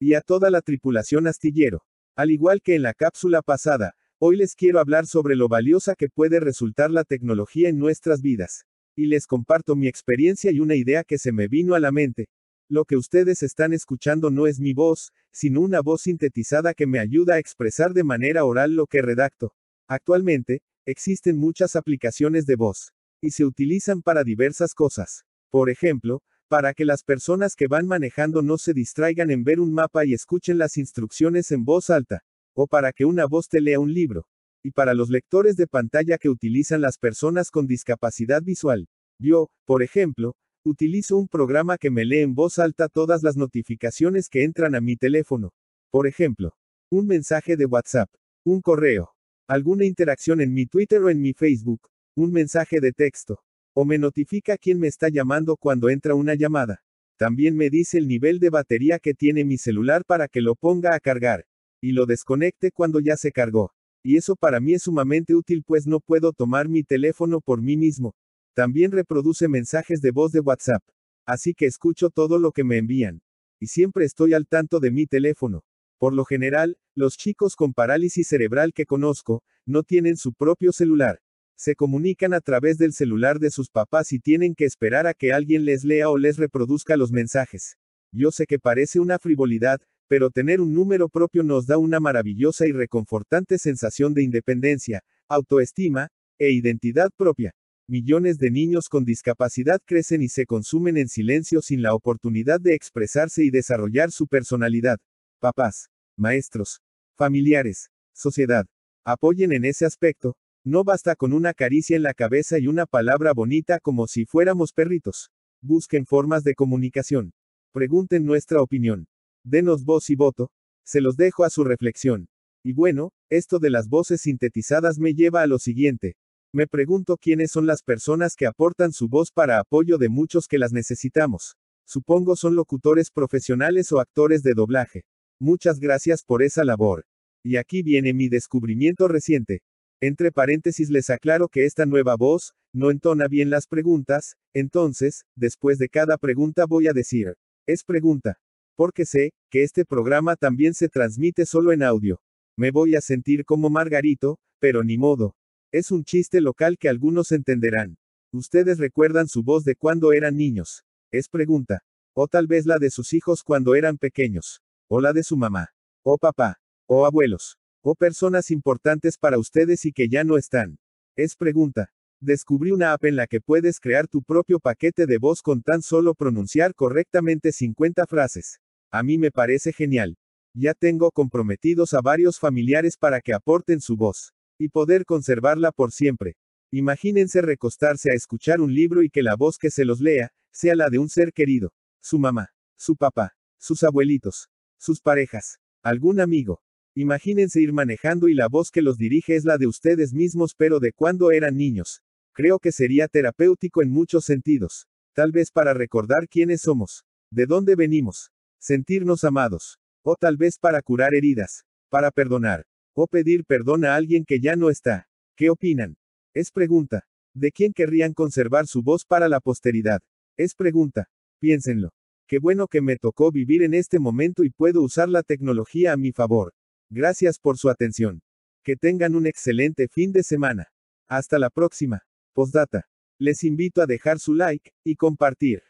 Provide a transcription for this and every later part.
Y a toda la tripulación astillero. Al igual que en la cápsula pasada, hoy les quiero hablar sobre lo valiosa que puede resultar la tecnología en nuestras vidas. Y les comparto mi experiencia y una idea que se me vino a la mente. Lo que ustedes están escuchando no es mi voz, sino una voz sintetizada que me ayuda a expresar de manera oral lo que redacto. Actualmente, existen muchas aplicaciones de voz, y se utilizan para diversas cosas. Por ejemplo, para que las personas que van manejando no se distraigan en ver un mapa y escuchen las instrucciones en voz alta, o para que una voz te lea un libro, y para los lectores de pantalla que utilizan las personas con discapacidad visual. Yo, por ejemplo, utilizo un programa que me lee en voz alta todas las notificaciones que entran a mi teléfono. Por ejemplo, un mensaje de WhatsApp, un correo, alguna interacción en mi Twitter o en mi Facebook, un mensaje de texto, o me notifica quién me está llamando cuando entra una llamada. También me dice el nivel de batería que tiene mi celular para que lo ponga a cargar. Y lo desconecte cuando ya se cargó. Y eso para mí es sumamente útil pues no puedo tomar mi teléfono por mí mismo. También reproduce mensajes de voz de WhatsApp. Así que escucho todo lo que me envían. Y siempre estoy al tanto de mi teléfono. Por lo general, los chicos con parálisis cerebral que conozco, no tienen su propio celular. Se comunican a través del celular de sus papás y tienen que esperar a que alguien les lea o les reproduzca los mensajes. Yo sé que parece una frivolidad, pero tener un número propio nos da una maravillosa y reconfortante sensación de independencia, autoestima, e identidad propia. Millones de niños con discapacidad crecen y se consumen en silencio sin la oportunidad de expresarse y desarrollar su personalidad. Papás, maestros, familiares, sociedad, apoyen en ese aspecto, no basta con una caricia en la cabeza y una palabra bonita como si fuéramos perritos. Busquen formas de comunicación. Pregunten nuestra opinión. Denos voz y voto. Se los dejo a su reflexión. Y bueno, esto de las voces sintetizadas me lleva a lo siguiente. Me pregunto quiénes son las personas que aportan su voz para apoyo de muchos que las necesitamos. Supongo son locutores profesionales o actores de doblaje. Muchas gracias por esa labor. Y aquí viene mi descubrimiento reciente. Entre paréntesis les aclaro que esta nueva voz, no entona bien las preguntas, entonces, después de cada pregunta voy a decir, es pregunta. Porque sé, que este programa también se transmite solo en audio. Me voy a sentir como Margarito, pero ni modo. Es un chiste local que algunos entenderán. Ustedes recuerdan su voz de cuando eran niños. Es pregunta. O tal vez la de sus hijos cuando eran pequeños. O la de su mamá. O papá. O abuelos. O personas importantes para ustedes y que ya no están. Es pregunta. Descubrí una app en la que puedes crear tu propio paquete de voz con tan solo pronunciar correctamente 50 frases. A mí me parece genial. Ya tengo comprometidos a varios familiares para que aporten su voz. Y poder conservarla por siempre. Imagínense recostarse a escuchar un libro y que la voz que se los lea, sea la de un ser querido. Su mamá, su papá, sus abuelitos, sus parejas, algún amigo, Imagínense ir manejando y la voz que los dirige es la de ustedes mismos pero de cuando eran niños. Creo que sería terapéutico en muchos sentidos. Tal vez para recordar quiénes somos, de dónde venimos, sentirnos amados, o tal vez para curar heridas, para perdonar, o pedir perdón a alguien que ya no está. ¿Qué opinan? Es pregunta. ¿De quién querrían conservar su voz para la posteridad? Es pregunta. Piénsenlo. Qué bueno que me tocó vivir en este momento y puedo usar la tecnología a mi favor. Gracias por su atención. Que tengan un excelente fin de semana. Hasta la próxima. Postdata. Les invito a dejar su like y compartir.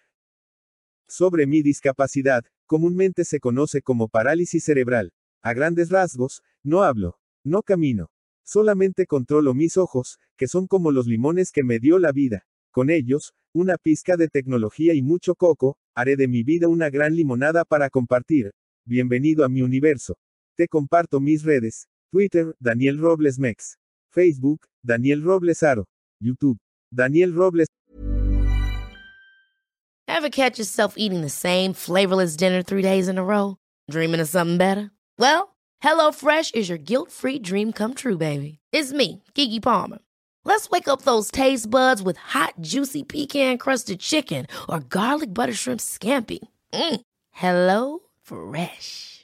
Sobre mi discapacidad, comúnmente se conoce como parálisis cerebral. A grandes rasgos, no hablo, no camino. Solamente controlo mis ojos, que son como los limones que me dio la vida. Con ellos, una pizca de tecnología y mucho coco, haré de mi vida una gran limonada para compartir. Bienvenido a mi universo. Te comparto mis redes. Twitter, Daniel Robles Mex. Facebook, Daniel Robles Aro. YouTube, Daniel Robles. Ever catch yourself eating the same flavorless dinner three days in a row? Dreaming of something better? Well, HelloFresh is your guilt-free dream come true, baby. It's me, Kiki Palmer. Let's wake up those taste buds with hot, juicy pecan crusted chicken or garlic butter shrimp scampi. Mm. Hello Fresh.